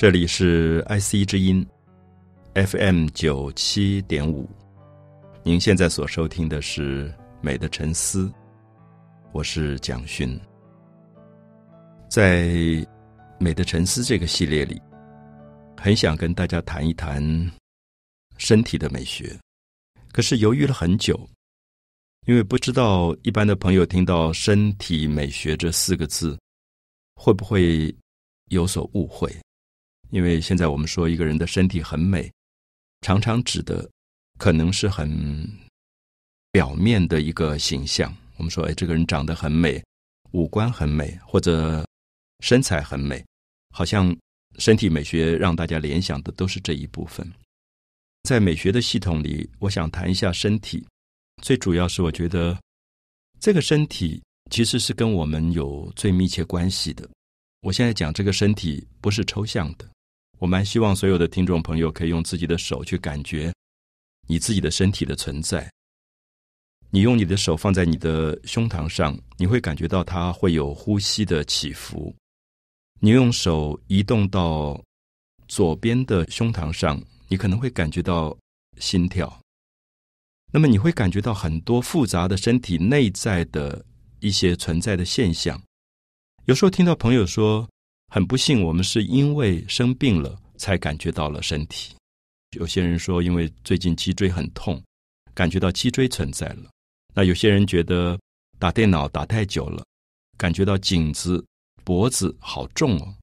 这里是 IC 之音，FM 九七点五。您现在所收听的是《美的沉思》，我是蒋勋。在《美的沉思》这个系列里，很想跟大家谈一谈身体的美学，可是犹豫了很久，因为不知道一般的朋友听到“身体美学”这四个字，会不会有所误会。因为现在我们说一个人的身体很美，常常指的可能是很表面的一个形象。我们说，哎，这个人长得很美，五官很美，或者身材很美，好像身体美学让大家联想的都是这一部分。在美学的系统里，我想谈一下身体，最主要是我觉得这个身体其实是跟我们有最密切关系的。我现在讲这个身体不是抽象的。我蛮希望所有的听众朋友可以用自己的手去感觉你自己的身体的存在。你用你的手放在你的胸膛上，你会感觉到它会有呼吸的起伏。你用手移动到左边的胸膛上，你可能会感觉到心跳。那么你会感觉到很多复杂的身体内在的一些存在的现象。有时候听到朋友说。很不幸，我们是因为生病了才感觉到了身体。有些人说，因为最近脊椎很痛，感觉到脊椎存在了。那有些人觉得打电脑打太久了，感觉到颈子、脖子好重哦。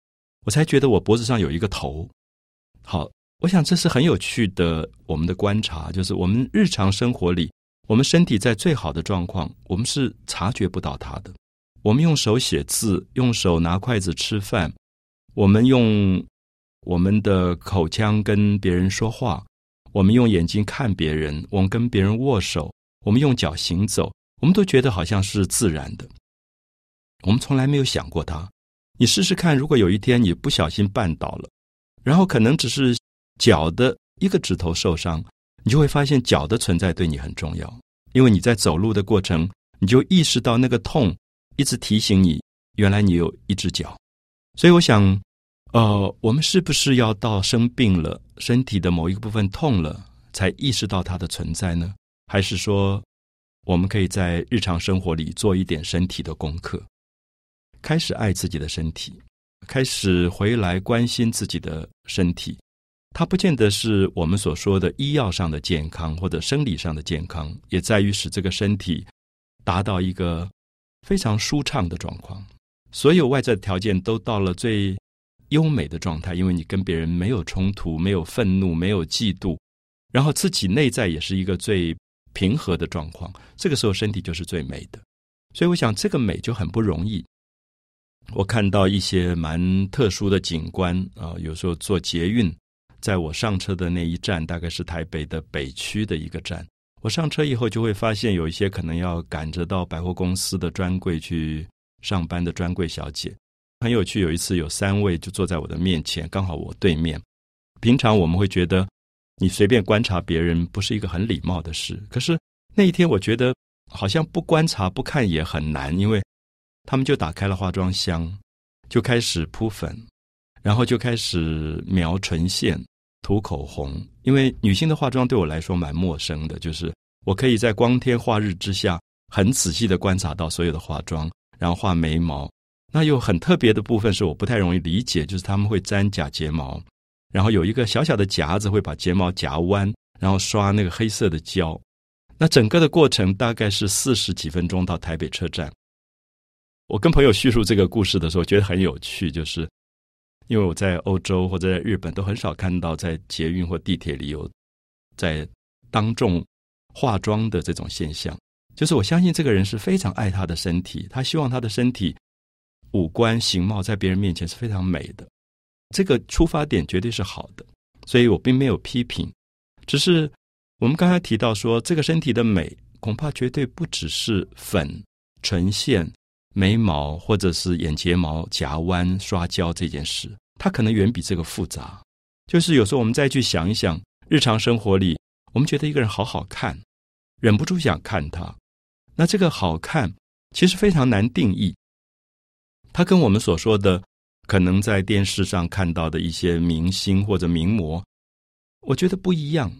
我才觉得我脖子上有一个头。好，我想这是很有趣的。我们的观察就是，我们日常生活里，我们身体在最好的状况，我们是察觉不到它的。我们用手写字，用手拿筷子吃饭，我们用我们的口腔跟别人说话，我们用眼睛看别人，我们跟别人握手，我们用脚行走，我们都觉得好像是自然的。我们从来没有想过它。你试试看，如果有一天你不小心绊倒了，然后可能只是脚的一个指头受伤，你就会发现脚的存在对你很重要，因为你在走路的过程，你就意识到那个痛。一直提醒你，原来你有一只脚，所以我想，呃，我们是不是要到生病了，身体的某一个部分痛了，才意识到它的存在呢？还是说，我们可以在日常生活里做一点身体的功课，开始爱自己的身体，开始回来关心自己的身体？它不见得是我们所说的医药上的健康或者生理上的健康，也在于使这个身体达到一个。非常舒畅的状况，所有外在的条件都到了最优美的状态，因为你跟别人没有冲突，没有愤怒，没有嫉妒，然后自己内在也是一个最平和的状况，这个时候身体就是最美的。所以我想这个美就很不容易。我看到一些蛮特殊的景观啊，有时候坐捷运，在我上车的那一站，大概是台北的北区的一个站。我上车以后就会发现，有一些可能要赶着到百货公司的专柜去上班的专柜小姐，很有趣。有一次有三位就坐在我的面前，刚好我对面。平常我们会觉得你随便观察别人不是一个很礼貌的事，可是那一天我觉得好像不观察不看也很难，因为他们就打开了化妆箱，就开始铺粉，然后就开始描唇线。涂口红，因为女性的化妆对我来说蛮陌生的，就是我可以在光天化日之下很仔细的观察到所有的化妆，然后画眉毛。那有很特别的部分是我不太容易理解，就是他们会粘假睫毛，然后有一个小小的夹子会把睫毛夹弯，然后刷那个黑色的胶。那整个的过程大概是四十几分钟到台北车站。我跟朋友叙述这个故事的时候，觉得很有趣，就是。因为我在欧洲或者在日本都很少看到在捷运或地铁里有在当众化妆的这种现象，就是我相信这个人是非常爱他的身体，他希望他的身体五官形貌在别人面前是非常美的，这个出发点绝对是好的，所以我并没有批评，只是我们刚才提到说，这个身体的美恐怕绝对不只是粉唇线。眉毛或者是眼睫毛夹弯刷胶这件事，它可能远比这个复杂。就是有时候我们再去想一想，日常生活里，我们觉得一个人好好看，忍不住想看他。那这个好看其实非常难定义。它跟我们所说的可能在电视上看到的一些明星或者名模，我觉得不一样，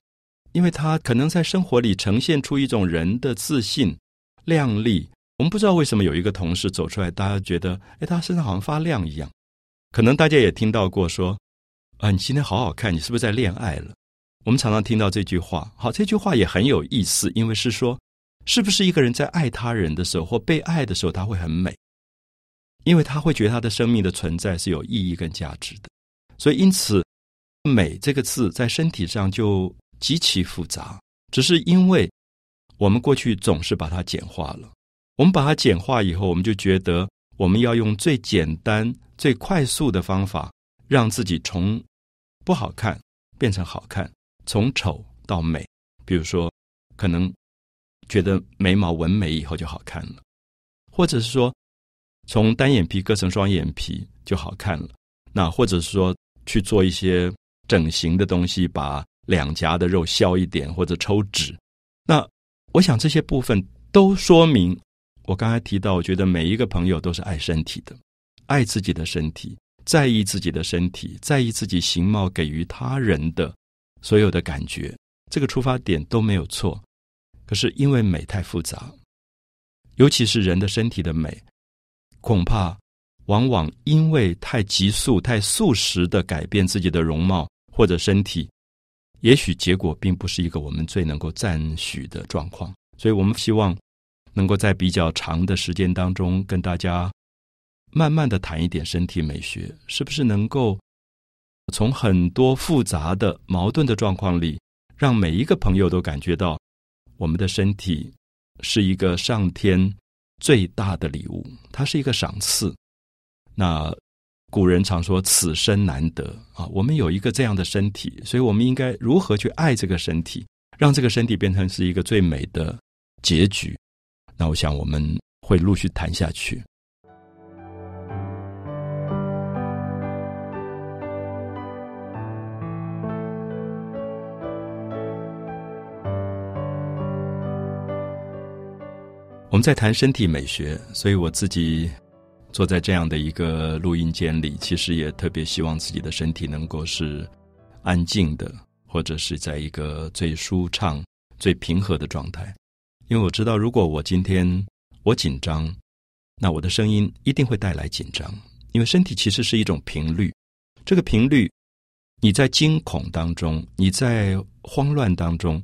因为他可能在生活里呈现出一种人的自信、靓丽。我们不知道为什么有一个同事走出来，大家觉得，哎，他身上好像发亮一样。可能大家也听到过说，啊，你今天好好看，你是不是在恋爱了？我们常常听到这句话。好，这句话也很有意思，因为是说，是不是一个人在爱他人的时候或被爱的时候，他会很美？因为他会觉得他的生命的存在是有意义跟价值的，所以因此“美”这个字在身体上就极其复杂。只是因为我们过去总是把它简化了，我们把它简化以后，我们就觉得我们要用最简单、最快速的方法，让自己从不好看变成好看，从丑到美。比如说，可能觉得眉毛纹眉以后就好看了，或者是说。从单眼皮割成双眼皮就好看了，那或者是说去做一些整形的东西，把两颊的肉削一点或者抽脂，那我想这些部分都说明我刚才提到，我觉得每一个朋友都是爱身体的，爱自己的身体，在意自己的身体，在意自己形貌给予他人的所有的感觉，这个出发点都没有错。可是因为美太复杂，尤其是人的身体的美。恐怕，往往因为太急速、太速食的改变自己的容貌或者身体，也许结果并不是一个我们最能够赞许的状况。所以我们希望能够在比较长的时间当中，跟大家慢慢的谈一点身体美学，是不是能够从很多复杂的矛盾的状况里，让每一个朋友都感觉到我们的身体是一个上天。最大的礼物，它是一个赏赐。那古人常说“此生难得”啊，我们有一个这样的身体，所以我们应该如何去爱这个身体，让这个身体变成是一个最美的结局？那我想我们会陆续谈下去。我们在谈身体美学，所以我自己坐在这样的一个录音间里，其实也特别希望自己的身体能够是安静的，或者是在一个最舒畅、最平和的状态。因为我知道，如果我今天我紧张，那我的声音一定会带来紧张。因为身体其实是一种频率，这个频率，你在惊恐当中，你在慌乱当中，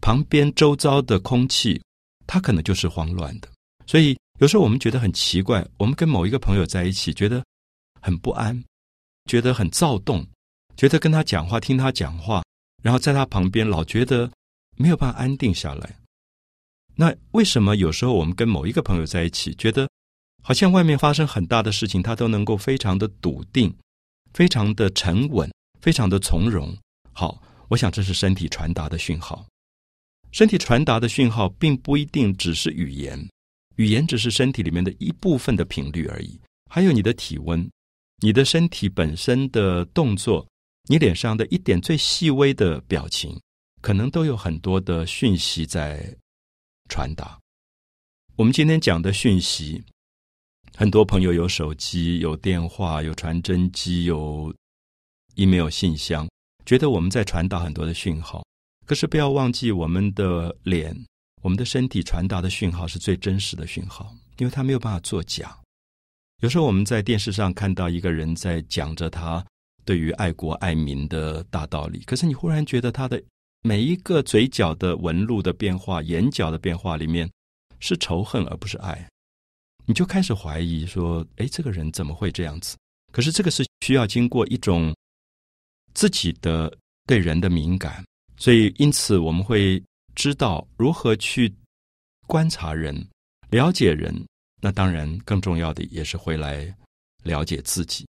旁边周遭的空气。他可能就是慌乱的，所以有时候我们觉得很奇怪，我们跟某一个朋友在一起，觉得很不安，觉得很躁动，觉得跟他讲话、听他讲话，然后在他旁边老觉得没有办法安定下来。那为什么有时候我们跟某一个朋友在一起，觉得好像外面发生很大的事情，他都能够非常的笃定、非常的沉稳、非常的从容？好，我想这是身体传达的讯号。身体传达的讯号并不一定只是语言，语言只是身体里面的一部分的频率而已。还有你的体温，你的身体本身的动作，你脸上的一点最细微的表情，可能都有很多的讯息在传达。我们今天讲的讯息，很多朋友有手机、有电话、有传真机、有 email 信箱，觉得我们在传达很多的讯号。可是不要忘记，我们的脸、我们的身体传达的讯号是最真实的讯号，因为它没有办法作假。有时候我们在电视上看到一个人在讲着他对于爱国爱民的大道理，可是你忽然觉得他的每一个嘴角的纹路的变化、眼角的变化里面是仇恨而不是爱，你就开始怀疑说：“哎，这个人怎么会这样子？”可是这个是需要经过一种自己的对人的敏感。所以，因此我们会知道如何去观察人、了解人。那当然，更重要的也是会来了解自己。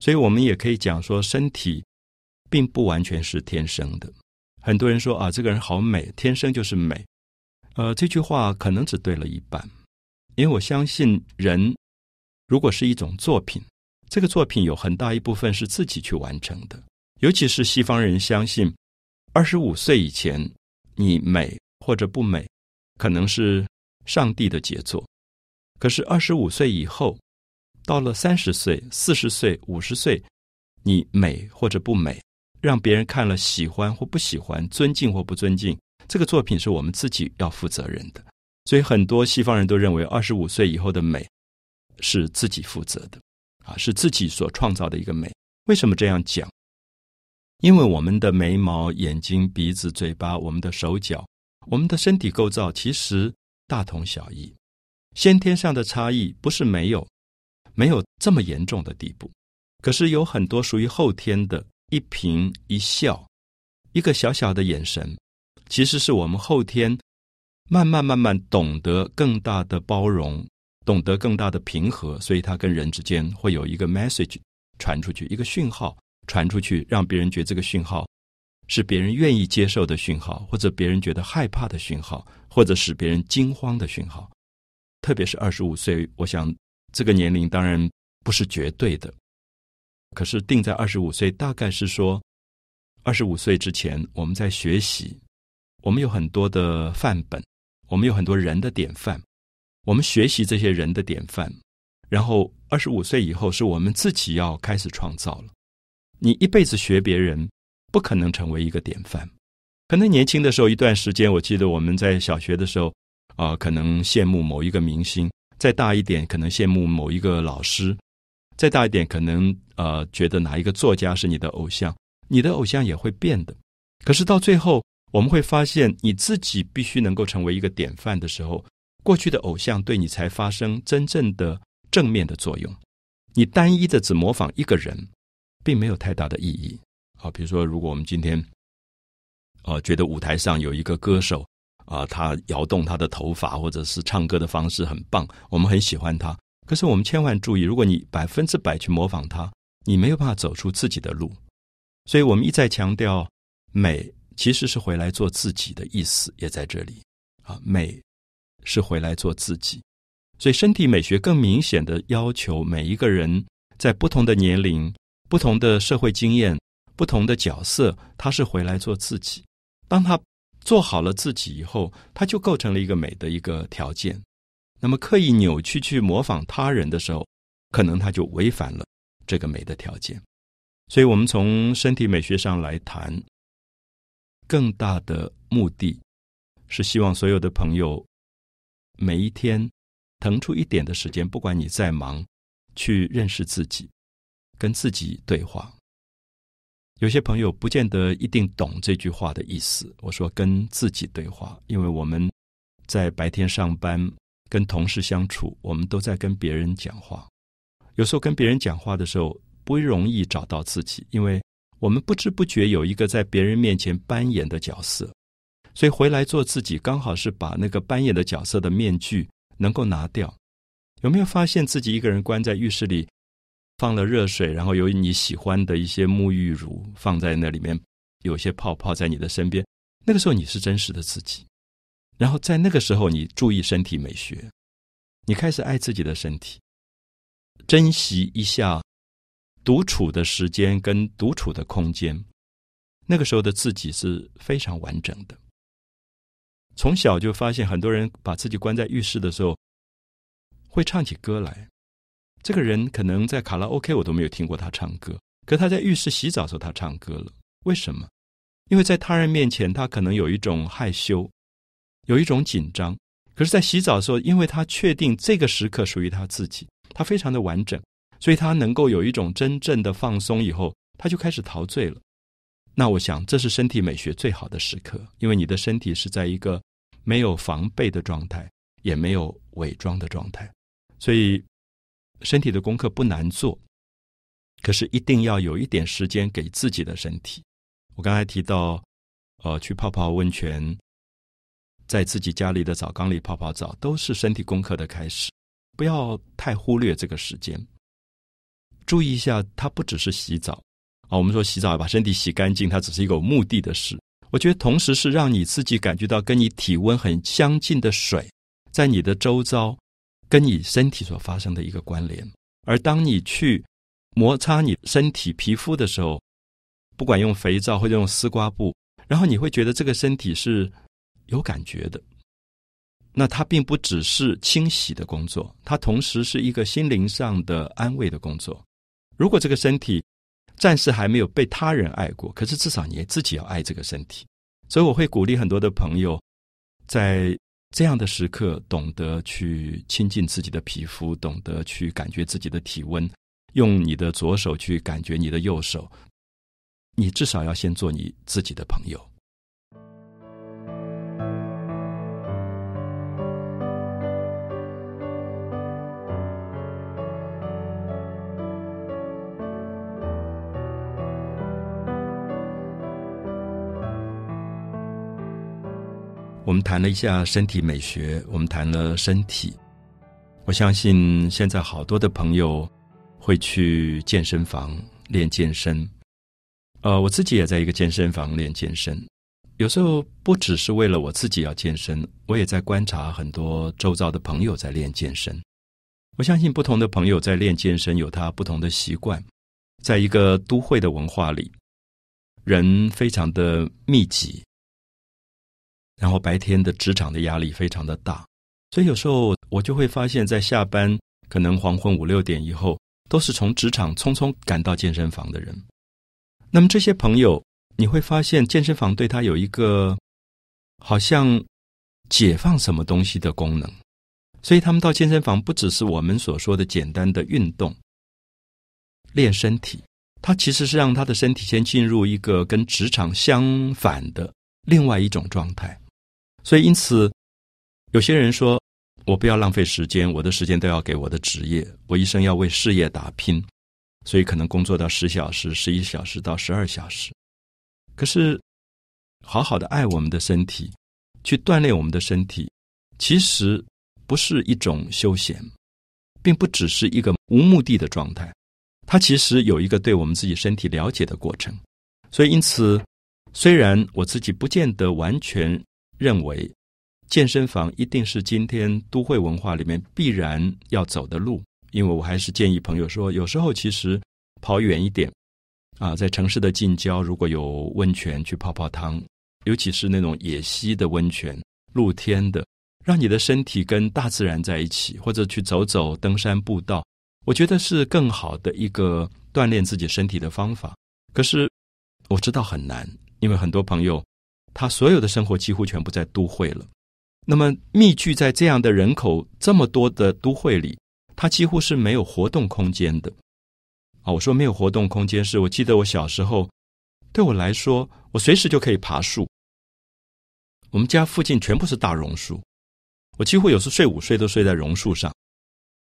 所以我们也可以讲说，身体并不完全是天生的。很多人说啊，这个人好美，天生就是美。呃，这句话可能只对了一半，因为我相信人如果是一种作品，这个作品有很大一部分是自己去完成的。尤其是西方人相信。二十五岁以前，你美或者不美，可能是上帝的杰作；可是二十五岁以后，到了三十岁、四十岁、五十岁，你美或者不美，让别人看了喜欢或不喜欢，尊敬或不尊敬，这个作品是我们自己要负责任的。所以很多西方人都认为，二十五岁以后的美是自己负责的，啊，是自己所创造的一个美。为什么这样讲？因为我们的眉毛、眼睛、鼻子、嘴巴，我们的手脚，我们的身体构造其实大同小异，先天上的差异不是没有，没有这么严重的地步。可是有很多属于后天的，一颦一笑，一个小小的眼神，其实是我们后天慢慢慢慢懂得更大的包容，懂得更大的平和，所以它跟人之间会有一个 message 传出去，一个讯号。传出去，让别人觉得这个讯号是别人愿意接受的讯号，或者别人觉得害怕的讯号，或者使别人惊慌的讯号。特别是二十五岁，我想这个年龄当然不是绝对的，可是定在二十五岁，大概是说二十五岁之前我们在学习，我们有很多的范本，我们有很多人的典范，我们学习这些人的典范，然后二十五岁以后是我们自己要开始创造了。你一辈子学别人，不可能成为一个典范。可能年轻的时候一段时间，我记得我们在小学的时候，啊，可能羡慕某一个明星；再大一点，可能羡慕某一个老师；再大一点，可能呃，觉得哪一个作家是你的偶像。你的偶像也会变的。可是到最后，我们会发现，你自己必须能够成为一个典范的时候，过去的偶像对你才发生真正的正面的作用。你单一的只模仿一个人。并没有太大的意义啊。比如说，如果我们今天，呃，觉得舞台上有一个歌手啊，他摇动他的头发，或者是唱歌的方式很棒，我们很喜欢他。可是我们千万注意，如果你百分之百去模仿他，你没有办法走出自己的路。所以我们一再强调，美其实是回来做自己的意思，也在这里啊。美是回来做自己，所以身体美学更明显的要求每一个人在不同的年龄。不同的社会经验，不同的角色，他是回来做自己。当他做好了自己以后，他就构成了一个美的一个条件。那么刻意扭曲去模仿他人的时候，可能他就违反了这个美的条件。所以，我们从身体美学上来谈，更大的目的是希望所有的朋友每一天腾出一点的时间，不管你再忙，去认识自己。跟自己对话，有些朋友不见得一定懂这句话的意思。我说跟自己对话，因为我们在白天上班，跟同事相处，我们都在跟别人讲话。有时候跟别人讲话的时候，不容易找到自己，因为我们不知不觉有一个在别人面前扮演的角色，所以回来做自己，刚好是把那个扮演的角色的面具能够拿掉。有没有发现自己一个人关在浴室里？放了热水，然后有你喜欢的一些沐浴乳放在那里面，有些泡泡在你的身边。那个时候你是真实的自己，然后在那个时候你注意身体美学，你开始爱自己的身体，珍惜一下独处的时间跟独处的空间。那个时候的自己是非常完整的。从小就发现很多人把自己关在浴室的时候，会唱起歌来。这个人可能在卡拉 OK，我都没有听过他唱歌。可他在浴室洗澡时候，他唱歌了。为什么？因为在他人面前，他可能有一种害羞，有一种紧张。可是，在洗澡的时候，因为他确定这个时刻属于他自己，他非常的完整，所以他能够有一种真正的放松。以后，他就开始陶醉了。那我想，这是身体美学最好的时刻，因为你的身体是在一个没有防备的状态，也没有伪装的状态，所以。身体的功课不难做，可是一定要有一点时间给自己的身体。我刚才提到，呃，去泡泡温泉，在自己家里的澡缸里泡泡澡，都是身体功课的开始。不要太忽略这个时间，注意一下，它不只是洗澡啊。我们说洗澡把身体洗干净，它只是一个有目的的事。我觉得同时是让你自己感觉到跟你体温很相近的水，在你的周遭。跟你身体所发生的一个关联，而当你去摩擦你身体皮肤的时候，不管用肥皂或者用丝瓜布，然后你会觉得这个身体是有感觉的，那它并不只是清洗的工作，它同时是一个心灵上的安慰的工作。如果这个身体暂时还没有被他人爱过，可是至少你自己要爱这个身体。所以我会鼓励很多的朋友，在这样的时刻，懂得去亲近自己的皮肤，懂得去感觉自己的体温，用你的左手去感觉你的右手。你至少要先做你自己的朋友。我们谈了一下身体美学，我们谈了身体。我相信现在好多的朋友会去健身房练健身。呃，我自己也在一个健身房练健身。有时候不只是为了我自己要健身，我也在观察很多周遭的朋友在练健身。我相信不同的朋友在练健身有他不同的习惯。在一个都会的文化里，人非常的密集。然后白天的职场的压力非常的大，所以有时候我就会发现，在下班可能黄昏五六点以后，都是从职场匆匆赶到健身房的人。那么这些朋友，你会发现健身房对他有一个好像解放什么东西的功能，所以他们到健身房不只是我们所说的简单的运动、练身体，他其实是让他的身体先进入一个跟职场相反的另外一种状态。所以，因此，有些人说：“我不要浪费时间，我的时间都要给我的职业，我一生要为事业打拼。”所以，可能工作到十小时、十一小时到十二小时。可是，好好的爱我们的身体，去锻炼我们的身体，其实不是一种休闲，并不只是一个无目的的状态。它其实有一个对我们自己身体了解的过程。所以，因此，虽然我自己不见得完全。认为健身房一定是今天都会文化里面必然要走的路，因为我还是建议朋友说，有时候其实跑远一点啊，在城市的近郊如果有温泉去泡泡汤，尤其是那种野溪的温泉、露天的，让你的身体跟大自然在一起，或者去走走登山步道，我觉得是更好的一个锻炼自己身体的方法。可是我知道很难，因为很多朋友。他所有的生活几乎全部在都会了，那么密聚在这样的人口这么多的都会里，他几乎是没有活动空间的。啊，我说没有活动空间，是我记得我小时候，对我来说，我随时就可以爬树。我们家附近全部是大榕树，我几乎有时睡午睡都睡在榕树上。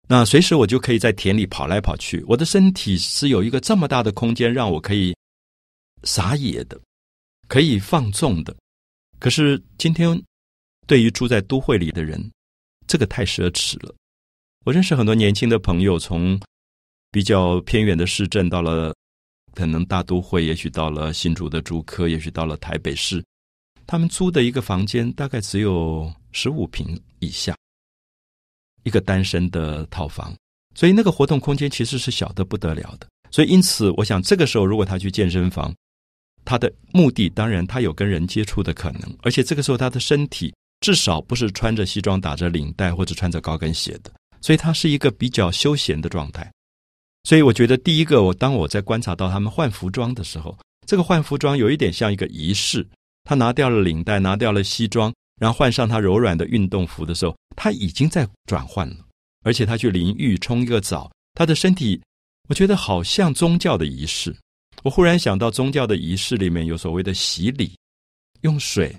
那随时我就可以在田里跑来跑去，我的身体是有一个这么大的空间让我可以撒野的。可以放纵的，可是今天对于住在都会里的人，这个太奢侈了。我认识很多年轻的朋友，从比较偏远的市镇到了可能大都会，也许到了新竹的竹科，也许到了台北市，他们租的一个房间大概只有十五平以下，一个单身的套房，所以那个活动空间其实是小的不得了的。所以因此，我想这个时候如果他去健身房，他的目的当然，他有跟人接触的可能，而且这个时候他的身体至少不是穿着西装打着领带或者穿着高跟鞋的，所以他是一个比较休闲的状态。所以我觉得，第一个，我当我在观察到他们换服装的时候，这个换服装有一点像一个仪式。他拿掉了领带，拿掉了西装，然后换上他柔软的运动服的时候，他已经在转换了，而且他去淋浴冲一个澡，他的身体，我觉得好像宗教的仪式。我忽然想到，宗教的仪式里面有所谓的洗礼，用水，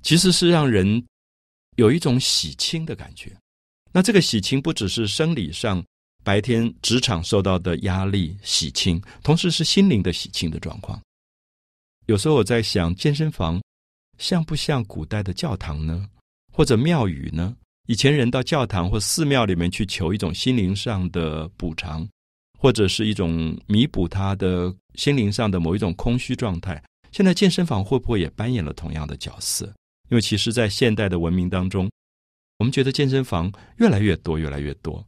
其实是让人有一种洗清的感觉。那这个洗清不只是生理上白天职场受到的压力洗清，同时是心灵的洗清的状况。有时候我在想，健身房像不像古代的教堂呢？或者庙宇呢？以前人到教堂或寺庙里面去求一种心灵上的补偿。或者是一种弥补他的心灵上的某一种空虚状态。现在健身房会不会也扮演了同样的角色？因为其实，在现代的文明当中，我们觉得健身房越来越多，越来越多。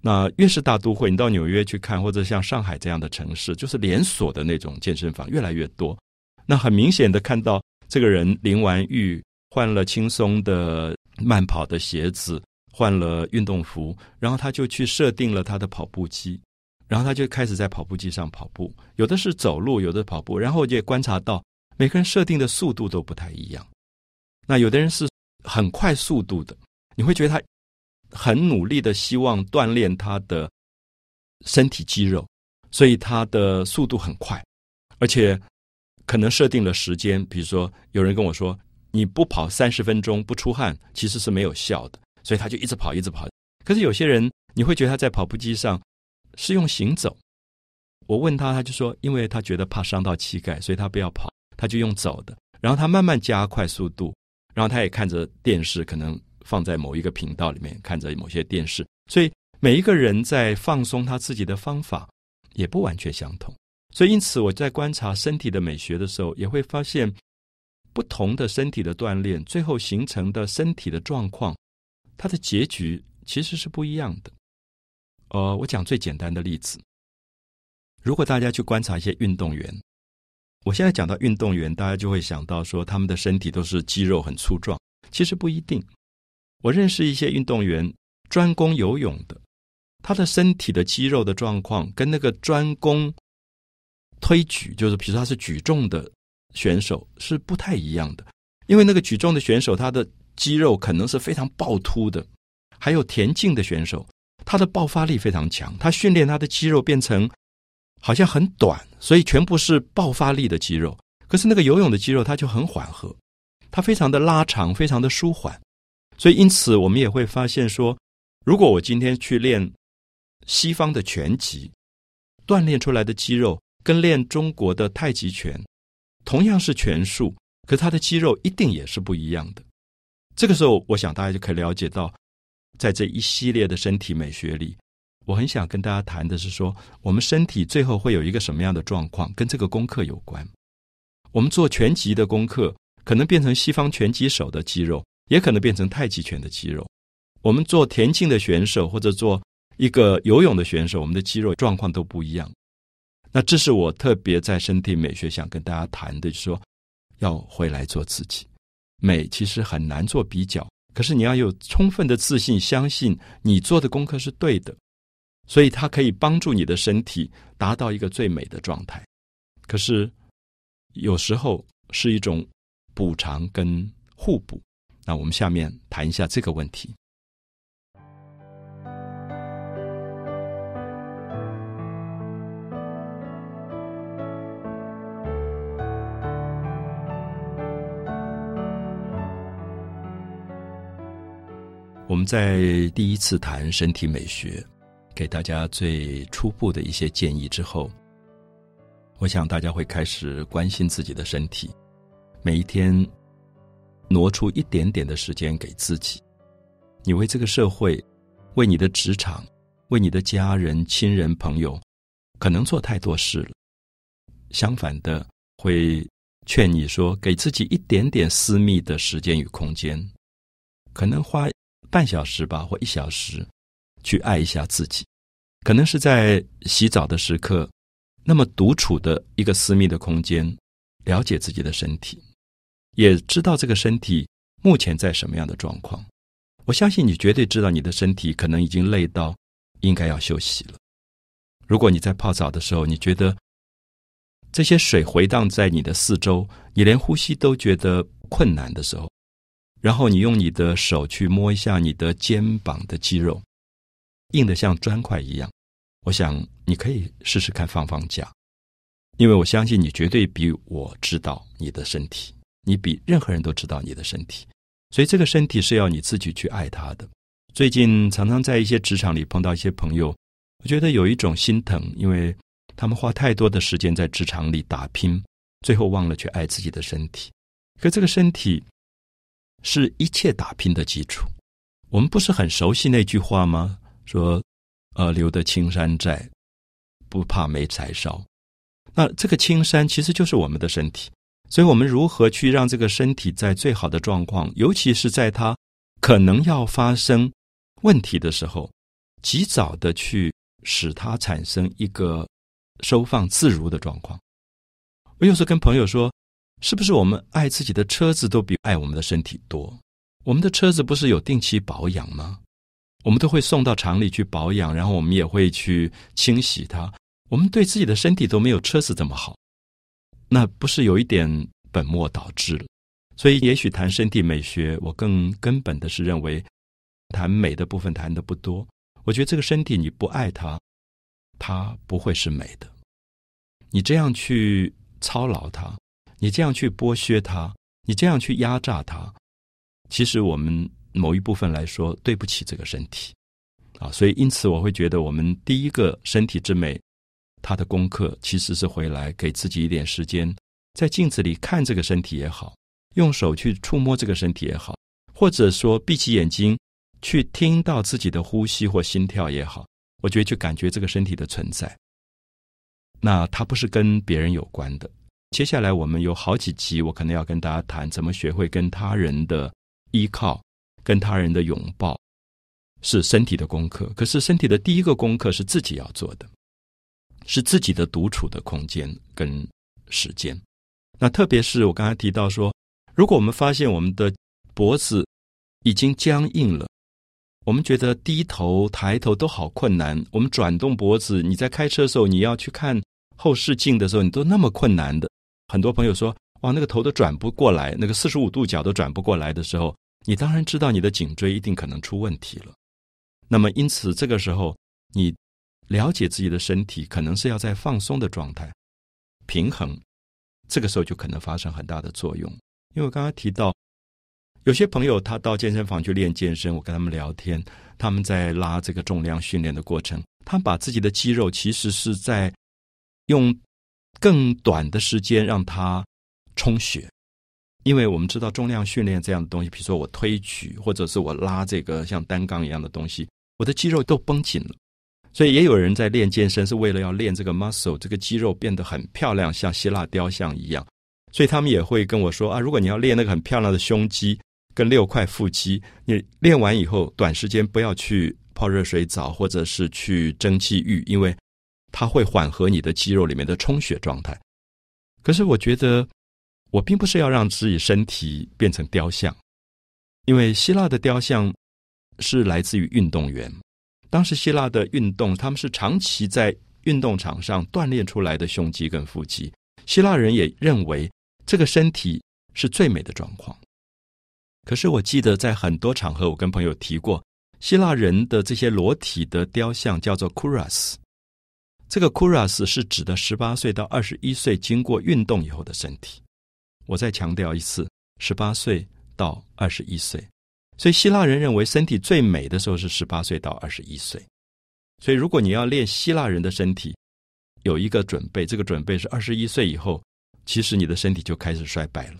那越是大都会，你到纽约去看，或者像上海这样的城市，就是连锁的那种健身房越来越多。那很明显的看到，这个人淋完浴，换了轻松的慢跑的鞋子，换了运动服，然后他就去设定了他的跑步机，然后他就开始在跑步机上跑步，有的是走路，有的跑步，然后我也观察到每个人设定的速度都不太一样。那有的人是很快速度的，你会觉得他很努力的希望锻炼他的身体肌肉，所以他的速度很快，而且可能设定了时间，比如说有人跟我说。你不跑三十分钟不出汗，其实是没有效的，所以他就一直跑，一直跑。可是有些人，你会觉得他在跑步机上是用行走。我问他，他就说，因为他觉得怕伤到膝盖，所以他不要跑，他就用走的。然后他慢慢加快速度，然后他也看着电视，可能放在某一个频道里面看着某些电视。所以每一个人在放松他自己的方法也不完全相同。所以因此我在观察身体的美学的时候，也会发现。不同的身体的锻炼，最后形成的身体的状况，它的结局其实是不一样的。呃，我讲最简单的例子，如果大家去观察一些运动员，我现在讲到运动员，大家就会想到说他们的身体都是肌肉很粗壮，其实不一定。我认识一些运动员专攻游泳的，他的身体的肌肉的状况跟那个专攻推举，就是比如说他是举重的。选手是不太一样的，因为那个举重的选手，他的肌肉可能是非常暴突的；还有田径的选手，他的爆发力非常强，他训练他的肌肉变成好像很短，所以全部是爆发力的肌肉。可是那个游泳的肌肉，它就很缓和，它非常的拉长，非常的舒缓。所以因此，我们也会发现说，如果我今天去练西方的拳击，锻炼出来的肌肉，跟练中国的太极拳。同样是拳术，可他的肌肉一定也是不一样的。这个时候，我想大家就可以了解到，在这一系列的身体美学里，我很想跟大家谈的是说，我们身体最后会有一个什么样的状况，跟这个功课有关。我们做拳击的功课，可能变成西方拳击手的肌肉，也可能变成太极拳的肌肉。我们做田径的选手，或者做一个游泳的选手，我们的肌肉状况都不一样。那这是我特别在身体美学想跟大家谈的，就是说要回来做自己。美其实很难做比较，可是你要有充分的自信，相信你做的功课是对的，所以它可以帮助你的身体达到一个最美的状态。可是有时候是一种补偿跟互补。那我们下面谈一下这个问题。我们在第一次谈身体美学，给大家最初步的一些建议之后，我想大家会开始关心自己的身体，每一天挪出一点点的时间给自己。你为这个社会、为你的职场、为你的家人、亲人、朋友，可能做太多事了。相反的，会劝你说，给自己一点点私密的时间与空间，可能花。半小时吧，或一小时，去爱一下自己，可能是在洗澡的时刻，那么独处的一个私密的空间，了解自己的身体，也知道这个身体目前在什么样的状况。我相信你绝对知道你的身体可能已经累到应该要休息了。如果你在泡澡的时候，你觉得这些水回荡在你的四周，你连呼吸都觉得困难的时候。然后你用你的手去摸一下你的肩膀的肌肉，硬的像砖块一样。我想你可以试试看放放假，因为我相信你绝对比我知道你的身体，你比任何人都知道你的身体。所以这个身体是要你自己去爱它的。最近常常在一些职场里碰到一些朋友，我觉得有一种心疼，因为他们花太多的时间在职场里打拼，最后忘了去爱自己的身体。可这个身体。是一切打拼的基础。我们不是很熟悉那句话吗？说，呃，留得青山在，不怕没柴烧。那这个青山其实就是我们的身体。所以，我们如何去让这个身体在最好的状况，尤其是在它可能要发生问题的时候，及早的去使它产生一个收放自如的状况。我有时候跟朋友说。是不是我们爱自己的车子都比爱我们的身体多？我们的车子不是有定期保养吗？我们都会送到厂里去保养，然后我们也会去清洗它。我们对自己的身体都没有车子这么好，那不是有一点本末倒置了？所以，也许谈身体美学，我更根本的是认为，谈美的部分谈的不多。我觉得这个身体你不爱它，它不会是美的。你这样去操劳它，你这样去剥削它，你这样去压榨它，其实我们某一部分来说对不起这个身体啊。所以，因此我会觉得，我们第一个身体之美，它的功课其实是回来给自己一点时间，在镜子里看这个身体也好。用手去触摸这个身体也好，或者说闭起眼睛去听到自己的呼吸或心跳也好，我觉得去感觉这个身体的存在。那它不是跟别人有关的。接下来我们有好几集，我可能要跟大家谈怎么学会跟他人的依靠、跟他人的拥抱，是身体的功课。可是身体的第一个功课是自己要做的，是自己的独处的空间跟时间。那特别是我刚才提到说。如果我们发现我们的脖子已经僵硬了，我们觉得低头抬头都好困难。我们转动脖子，你在开车的时候，你要去看后视镜的时候，你都那么困难的。很多朋友说：“哇，那个头都转不过来，那个四十五度角都转不过来的时候，你当然知道你的颈椎一定可能出问题了。”那么，因此这个时候，你了解自己的身体，可能是要在放松的状态，平衡，这个时候就可能发生很大的作用。因为我刚刚提到，有些朋友他到健身房去练健身，我跟他们聊天，他们在拉这个重量训练的过程，他把自己的肌肉其实是在用更短的时间让它充血，因为我们知道重量训练这样的东西，比如说我推举或者是我拉这个像单杠一样的东西，我的肌肉都绷紧了，所以也有人在练健身是为了要练这个 muscle，这个肌肉变得很漂亮，像希腊雕像一样。所以他们也会跟我说啊，如果你要练那个很漂亮的胸肌跟六块腹肌，你练完以后短时间不要去泡热水澡或者是去蒸汽浴，因为它会缓和你的肌肉里面的充血状态。可是我觉得我并不是要让自己身体变成雕像，因为希腊的雕像是来自于运动员，当时希腊的运动他们是长期在运动场上锻炼出来的胸肌跟腹肌，希腊人也认为。这个身体是最美的状况。可是我记得在很多场合，我跟朋友提过，希腊人的这些裸体的雕像叫做 Kuras。这个 Kuras 是指的十八岁到二十一岁经过运动以后的身体。我再强调一次，十八岁到二十一岁。所以希腊人认为身体最美的时候是十八岁到二十一岁。所以如果你要练希腊人的身体，有一个准备，这个准备是二十一岁以后。其实你的身体就开始衰败了，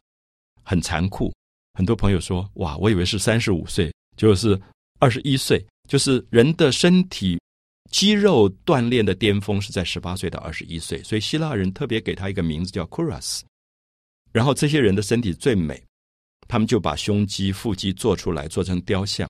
很残酷。很多朋友说：“哇，我以为是三十五岁，就是二十一岁，就是人的身体肌肉锻炼的巅峰是在十八岁到二十一岁。”所以希腊人特别给他一个名字叫 Kuras。然后这些人的身体最美，他们就把胸肌、腹肌做出来，做成雕像。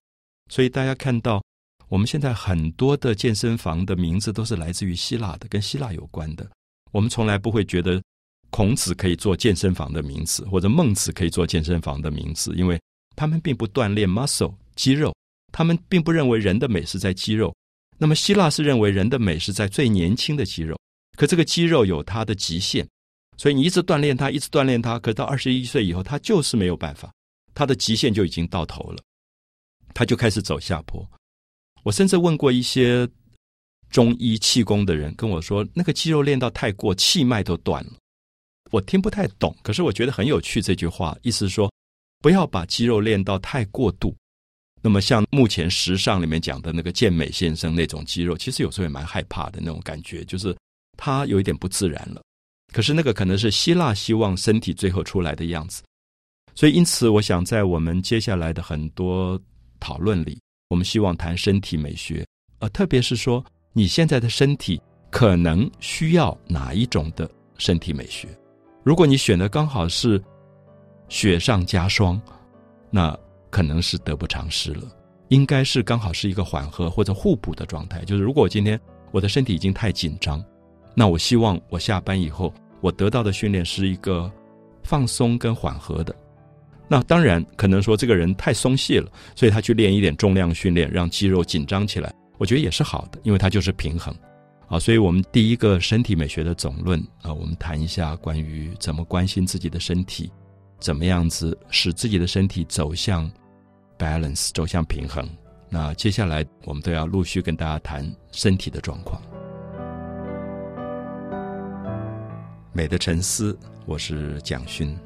所以大家看到我们现在很多的健身房的名字都是来自于希腊的，跟希腊有关的。我们从来不会觉得。孔子可以做健身房的名字，或者孟子可以做健身房的名字，因为他们并不锻炼 muscle 肌肉，他们并不认为人的美是在肌肉。那么希腊是认为人的美是在最年轻的肌肉，可这个肌肉有它的极限，所以你一直锻炼它，一直锻炼它，可到二十一岁以后，它就是没有办法，它的极限就已经到头了，它就开始走下坡。我甚至问过一些中医气功的人，跟我说，那个肌肉练到太过，气脉都断了。我听不太懂，可是我觉得很有趣。这句话意思说，不要把肌肉练到太过度。那么，像目前时尚里面讲的那个健美先生那种肌肉，其实有时候也蛮害怕的那种感觉，就是他有一点不自然了。可是那个可能是希腊希望身体最后出来的样子。所以，因此，我想在我们接下来的很多讨论里，我们希望谈身体美学，呃，特别是说你现在的身体可能需要哪一种的身体美学。如果你选的刚好是雪上加霜，那可能是得不偿失了。应该是刚好是一个缓和或者互补的状态。就是如果今天我的身体已经太紧张，那我希望我下班以后我得到的训练是一个放松跟缓和的。那当然可能说这个人太松懈了，所以他去练一点重量训练，让肌肉紧张起来，我觉得也是好的，因为它就是平衡。啊，所以我们第一个身体美学的总论啊，我们谈一下关于怎么关心自己的身体，怎么样子使自己的身体走向 balance，走向平衡。那接下来我们都要陆续跟大家谈身体的状况。美的沉思，我是蒋勋。